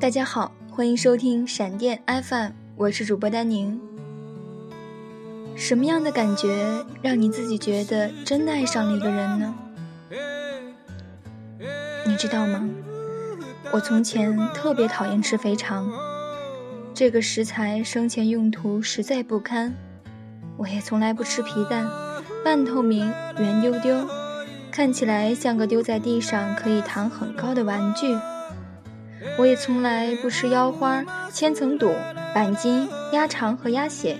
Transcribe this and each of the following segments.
大家好，欢迎收听闪电 FM，我是主播丹宁。什么样的感觉让你自己觉得真的爱上了一个人呢？你知道吗？我从前特别讨厌吃肥肠，这个食材生前用途实在不堪。我也从来不吃皮蛋，半透明、圆丢丢，看起来像个丢在地上可以弹很高的玩具。我也从来不吃腰花、千层肚、板筋、鸭肠和鸭血，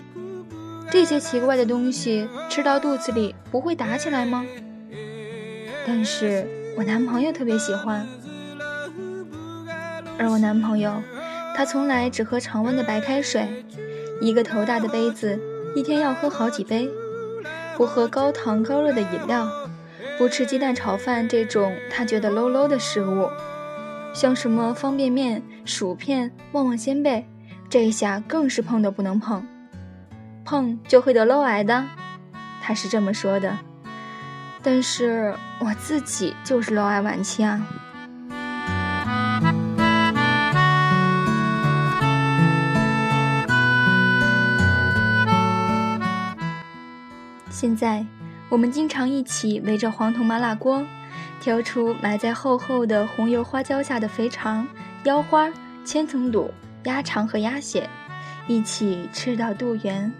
这些奇怪的东西吃到肚子里不会打起来吗？但是我男朋友特别喜欢，而我男朋友，他从来只喝常温的白开水，一个头大的杯子，一天要喝好几杯，不喝高糖高热的饮料，不吃鸡蛋炒饭这种他觉得 low low 的食物。像什么方便面、薯片、旺旺仙贝，这一下更是碰都不能碰，碰就会得漏癌的，他是这么说的。但是我自己就是漏癌晚期啊。现在我们经常一起围着黄铜麻辣锅。挑出埋在厚厚的红油花椒下的肥肠、腰花、千层肚、鸭肠和鸭血，一起吃到肚圆。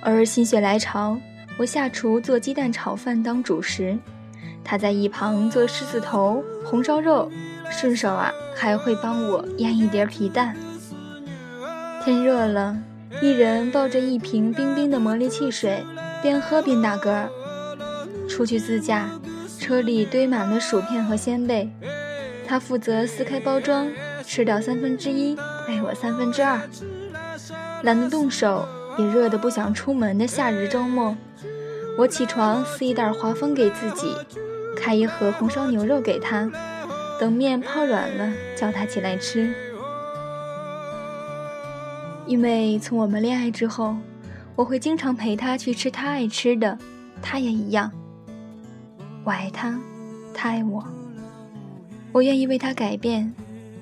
而心血来潮，我下厨做鸡蛋炒饭当主食，他在一旁做狮子头、红烧肉，顺手啊还会帮我腌一碟皮蛋。天热了，一人抱着一瓶冰冰的魔力汽水，边喝边打嗝。出去自驾。车里堆满了薯片和鲜贝，他负责撕开包装，吃掉三分之一，喂我三分之二。懒得动手，也热得不想出门的夏日周末，我起床撕一袋华丰给自己，开一盒红烧牛肉给他，等面泡软了叫他起来吃。因为从我们恋爱之后，我会经常陪他去吃他爱吃的，他也一样。我爱他，他爱我，我愿意为他改变，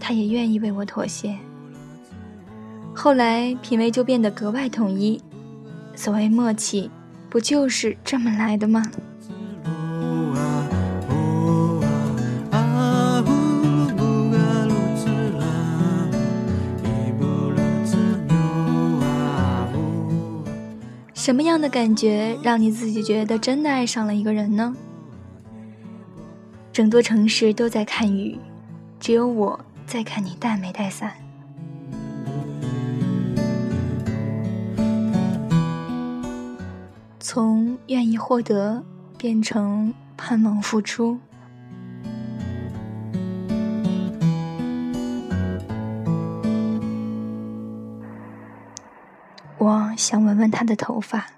他也愿意为我妥协。后来品味就变得格外统一，所谓默契，不就是这么来的吗？什么样的感觉让你自己觉得真的爱上了一个人呢？整座城市都在看雨，只有我在看你带没带伞。从愿意获得变成盼望付出，我想闻闻他的头发。